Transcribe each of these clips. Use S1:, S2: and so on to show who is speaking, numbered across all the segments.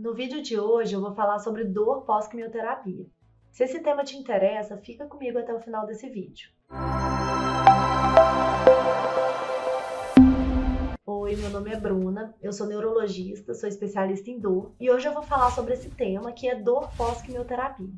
S1: No vídeo de hoje eu vou falar sobre dor pós-quimioterapia. Se esse tema te interessa, fica comigo até o final desse vídeo. Oi, meu nome é Bruna, eu sou neurologista, sou especialista em dor e hoje eu vou falar sobre esse tema que é dor pós-quimioterapia.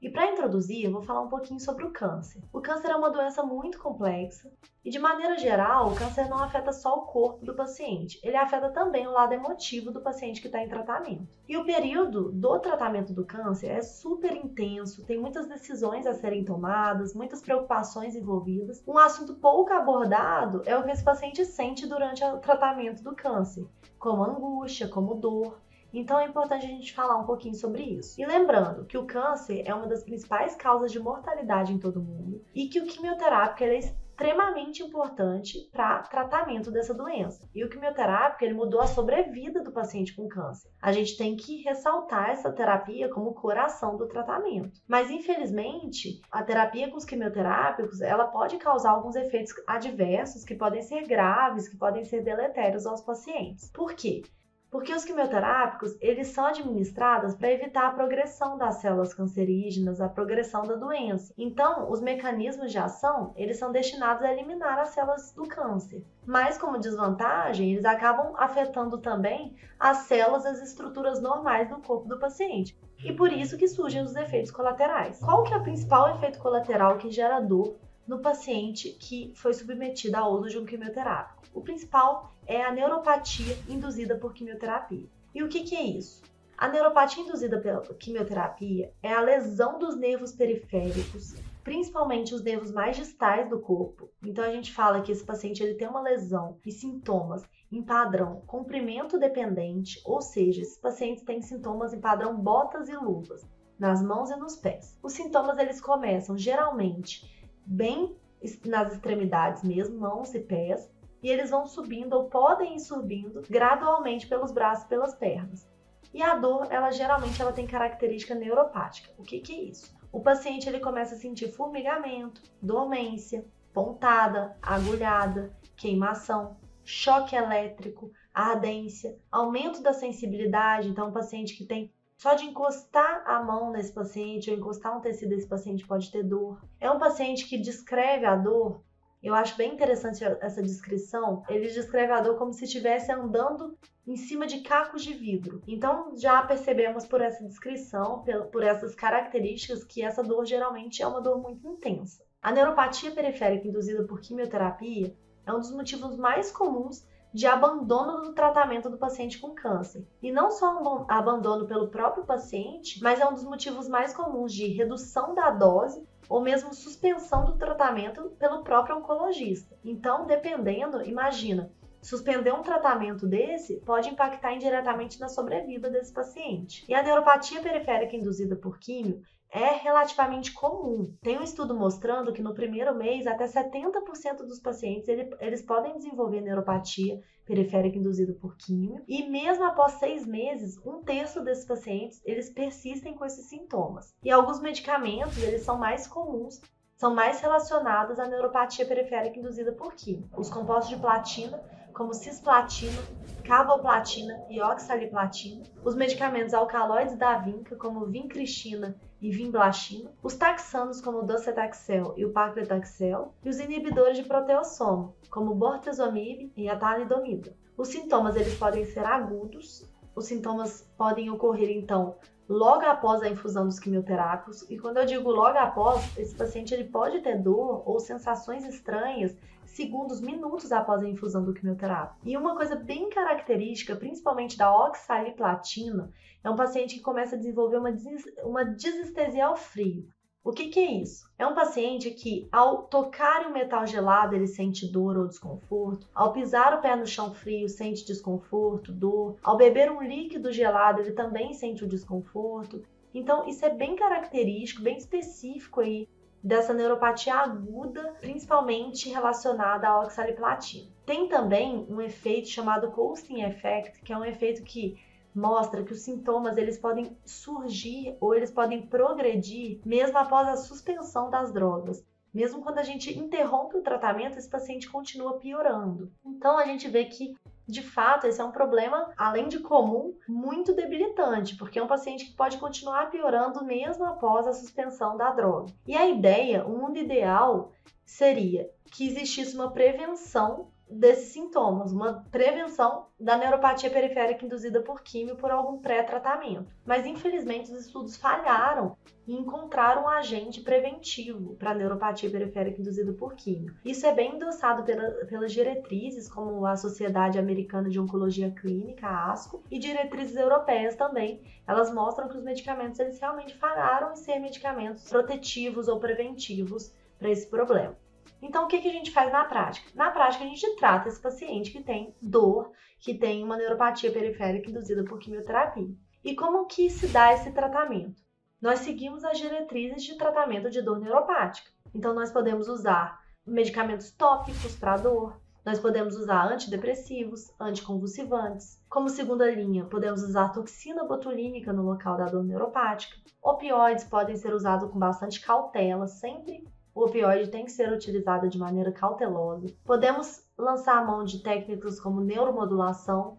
S1: E para introduzir, eu vou falar um pouquinho sobre o câncer. O câncer é uma doença muito complexa e, de maneira geral, o câncer não afeta só o corpo do paciente, ele afeta também o lado emotivo do paciente que está em tratamento. E o período do tratamento do câncer é super intenso, tem muitas decisões a serem tomadas, muitas preocupações envolvidas. Um assunto pouco abordado é o que esse paciente sente durante o tratamento do câncer, como angústia, como dor. Então é importante a gente falar um pouquinho sobre isso. E lembrando que o câncer é uma das principais causas de mortalidade em todo mundo e que o quimioterápico é extremamente importante para tratamento dessa doença. E o quimioterápico ele mudou a sobrevida do paciente com câncer. A gente tem que ressaltar essa terapia como o coração do tratamento. Mas infelizmente, a terapia com os quimioterápicos, ela pode causar alguns efeitos adversos que podem ser graves, que podem ser deletérios aos pacientes. Por quê? Porque os quimioterápicos, eles são administrados para evitar a progressão das células cancerígenas, a progressão da doença. Então, os mecanismos de ação, eles são destinados a eliminar as células do câncer. Mas como desvantagem, eles acabam afetando também as células, as estruturas normais do corpo do paciente. E por isso que surgem os efeitos colaterais. Qual que é o principal efeito colateral que gera dor no paciente que foi submetido ao uso de um quimioterápico? O principal é a neuropatia induzida por quimioterapia. E o que, que é isso? A neuropatia induzida pela quimioterapia é a lesão dos nervos periféricos, principalmente os nervos mais distais do corpo. Então a gente fala que esse paciente ele tem uma lesão e sintomas em padrão comprimento dependente, ou seja, esses pacientes têm sintomas em padrão botas e luvas nas mãos e nos pés. Os sintomas eles começam geralmente bem nas extremidades mesmo, mãos e pés, e eles vão subindo ou podem ir subindo gradualmente pelos braços e pelas pernas. E a dor, ela geralmente ela tem característica neuropática. O que, que é isso? O paciente ele começa a sentir formigamento, dormência, pontada, agulhada, queimação, choque elétrico, ardência, aumento da sensibilidade. Então, o paciente que tem só de encostar a mão nesse paciente ou encostar um tecido desse paciente pode ter dor. É um paciente que descreve a dor eu acho bem interessante essa descrição. Ele descreve a dor como se estivesse andando em cima de cacos de vidro. Então já percebemos por essa descrição, por essas características, que essa dor geralmente é uma dor muito intensa. A neuropatia periférica induzida por quimioterapia é um dos motivos mais comuns de abandono do tratamento do paciente com câncer. E não só um abandono pelo próprio paciente, mas é um dos motivos mais comuns de redução da dose ou mesmo suspensão do tratamento pelo próprio oncologista. Então, dependendo, imagina, suspender um tratamento desse pode impactar indiretamente na sobrevida desse paciente. E a neuropatia periférica induzida por químio é relativamente comum. Tem um estudo mostrando que no primeiro mês até 70% dos pacientes ele, eles podem desenvolver neuropatia periférica induzida por químio e mesmo após seis meses, um terço desses pacientes eles persistem com esses sintomas. E alguns medicamentos eles são mais comuns são mais relacionados à neuropatia periférica induzida por químio. Os compostos de platina, como cisplatina, carboplatina e oxaliplatina, os medicamentos alcaloides da vinca, como vincristina e vimblastina, os taxanos como o docetaxel e o paclitaxel, e os inibidores de proteossoma, como bortezomib e a talidomida. Os sintomas eles podem ser agudos, os sintomas podem ocorrer então logo após a infusão dos quimioterápicos. E quando eu digo logo após, esse paciente ele pode ter dor ou sensações estranhas segundos, minutos após a infusão do quimioterápico. E uma coisa bem característica, principalmente da oxaliplatina, é um paciente que começa a desenvolver uma, des uma desestesia ao frio. O que, que, é isso? É um paciente que, ao tocar em um metal gelado, ele sente dor ou desconforto. Ao pisar o pé no chão frio, sente desconforto, dor. Ao beber um líquido gelado, ele também sente o desconforto. Então, isso é bem característico, bem específico aí dessa neuropatia aguda, principalmente relacionada à oxaliplatina. Tem também um efeito chamado Coasting Effect, que é um efeito que mostra que os sintomas eles podem surgir ou eles podem progredir mesmo após a suspensão das drogas. Mesmo quando a gente interrompe o tratamento, esse paciente continua piorando. Então a gente vê que de fato, esse é um problema, além de comum, muito debilitante, porque é um paciente que pode continuar piorando mesmo após a suspensão da droga. E a ideia, o mundo ideal, seria que existisse uma prevenção desses sintomas, uma prevenção da neuropatia periférica induzida por químio por algum pré-tratamento. Mas infelizmente os estudos falharam e encontraram um agente preventivo para a neuropatia periférica induzida por químio. Isso é bem endossado pela, pelas diretrizes, como a Sociedade Americana de Oncologia Clínica, a ASCO, e diretrizes europeias também. Elas mostram que os medicamentos eles realmente falharam em ser medicamentos protetivos ou preventivos para esse problema. Então, o que, que a gente faz na prática? Na prática, a gente trata esse paciente que tem dor, que tem uma neuropatia periférica induzida por quimioterapia. E como que se dá esse tratamento? Nós seguimos as diretrizes de tratamento de dor neuropática. Então, nós podemos usar medicamentos tópicos para dor, nós podemos usar antidepressivos, anticonvulsivantes. Como segunda linha, podemos usar toxina botulínica no local da dor neuropática. Opioides podem ser usados com bastante cautela, sempre o opioide tem que ser utilizado de maneira cautelosa. Podemos lançar a mão de técnicas como neuromodulação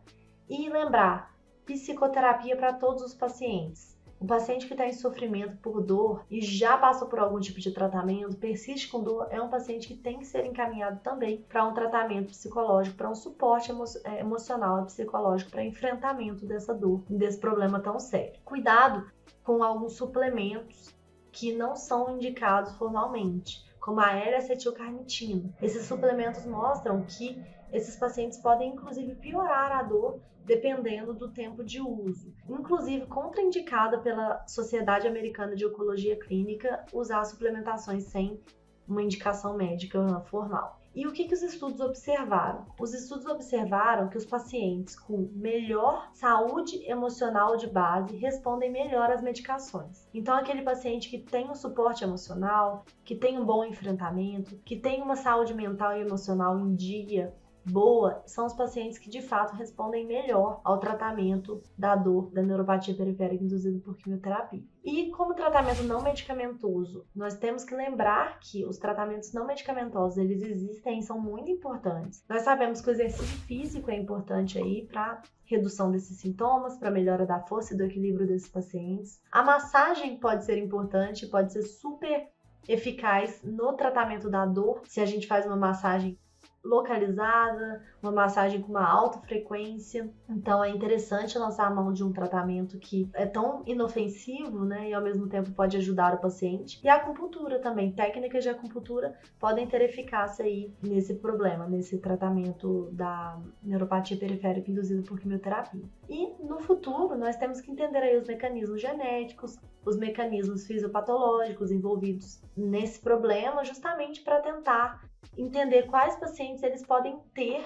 S1: e lembrar psicoterapia para todos os pacientes. O paciente que está em sofrimento por dor e já passou por algum tipo de tratamento, persiste com dor, é um paciente que tem que ser encaminhado também para um tratamento psicológico, para um suporte emo é, emocional e psicológico para enfrentamento dessa dor, desse problema tão sério. Cuidado com alguns suplementos que não são indicados formalmente, como a L-acetilcarnitina. Esses suplementos mostram que esses pacientes podem inclusive piorar a dor dependendo do tempo de uso. Inclusive, contraindicada pela Sociedade Americana de Oncologia Clínica usar suplementações sem uma indicação médica formal. E o que, que os estudos observaram? Os estudos observaram que os pacientes com melhor saúde emocional de base respondem melhor às medicações. Então, aquele paciente que tem um suporte emocional, que tem um bom enfrentamento, que tem uma saúde mental e emocional em dia, boa são os pacientes que de fato respondem melhor ao tratamento da dor da neuropatia periférica induzida por quimioterapia. E como tratamento não medicamentoso, nós temos que lembrar que os tratamentos não medicamentosos eles existem e são muito importantes. Nós sabemos que o exercício físico é importante aí para redução desses sintomas, para melhora da força e do equilíbrio desses pacientes. A massagem pode ser importante, pode ser super eficaz no tratamento da dor se a gente faz uma massagem localizada, uma massagem com uma alta frequência. Então é interessante lançar a mão de um tratamento que é tão inofensivo, né, e ao mesmo tempo pode ajudar o paciente. E a acupuntura também, técnicas de acupuntura podem ter eficácia aí nesse problema, nesse tratamento da neuropatia periférica induzida por quimioterapia. E no futuro nós temos que entender aí os mecanismos genéticos, os mecanismos fisiopatológicos envolvidos nesse problema, justamente para tentar entender quais pacientes eles podem ter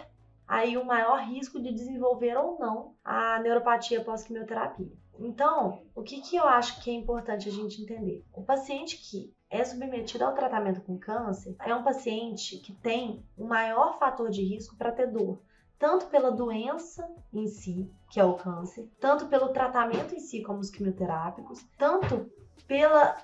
S1: aí o maior risco de desenvolver ou não a neuropatia pós-quimioterapia. Então, o que, que eu acho que é importante a gente entender? O paciente que é submetido ao tratamento com câncer é um paciente que tem o maior fator de risco para ter dor, tanto pela doença em si, que é o câncer, tanto pelo tratamento em si, como os quimioterápicos, tanto pela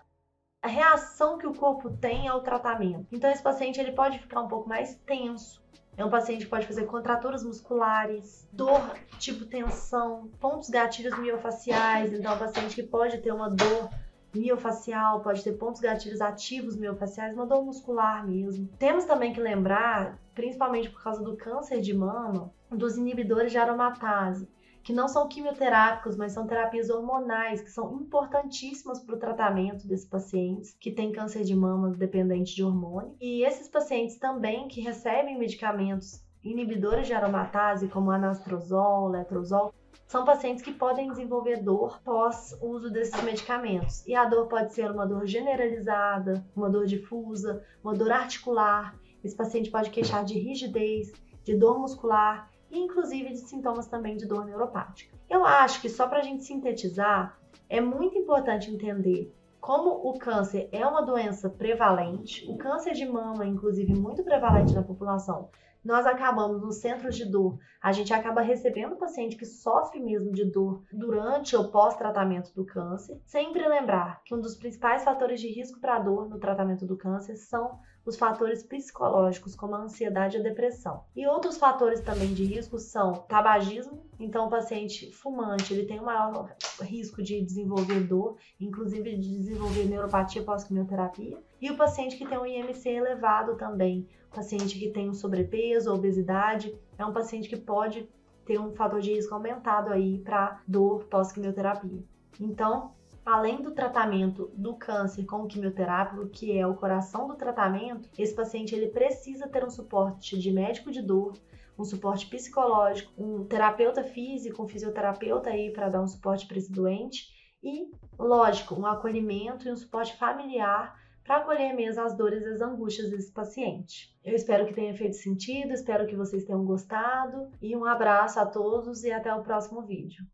S1: reação que o corpo tem ao tratamento. Então esse paciente ele pode ficar um pouco mais tenso. É um paciente que pode fazer contraturas musculares, dor tipo tensão, pontos gatilhos miofaciais. Então é um paciente que pode ter uma dor miofacial, pode ter pontos gatilhos ativos miofaciais, uma dor muscular mesmo. Temos também que lembrar, principalmente por causa do câncer de mama, dos inibidores de aromatase que não são quimioterápicos, mas são terapias hormonais, que são importantíssimas para o tratamento desses pacientes que têm câncer de mama dependente de hormônio. E esses pacientes também que recebem medicamentos inibidores de aromatase, como anastrozol, letrozol, são pacientes que podem desenvolver dor pós uso desses medicamentos. E a dor pode ser uma dor generalizada, uma dor difusa, uma dor articular. Esse paciente pode queixar de rigidez, de dor muscular e inclusive de sintomas também de dor neuropática. Eu acho que só para a gente sintetizar, é muito importante entender como o câncer é uma doença prevalente, o câncer de mama, inclusive, muito prevalente na população. Nós acabamos nos centros de dor, a gente acaba recebendo paciente que sofre mesmo de dor durante ou pós-tratamento do câncer. Sempre lembrar que um dos principais fatores de risco para dor no tratamento do câncer são os fatores psicológicos, como a ansiedade e a depressão. E outros fatores também de risco são tabagismo, então o paciente fumante ele tem um maior risco de desenvolver dor, inclusive de desenvolver neuropatia pós-quimioterapia, e o paciente que tem um IMC elevado também, paciente que tem um sobrepeso, obesidade, é um paciente que pode ter um fator de risco aumentado aí para dor pós-quimioterapia. Então, além do tratamento do câncer com quimioterápico, que é o coração do tratamento, esse paciente ele precisa ter um suporte de médico de dor, um suporte psicológico, um terapeuta físico, um fisioterapeuta aí para dar um suporte para esse doente e, lógico, um acolhimento e um suporte familiar para acolher mesmo as dores e as angústias desse paciente. Eu espero que tenha feito sentido, espero que vocês tenham gostado e um abraço a todos e até o próximo vídeo.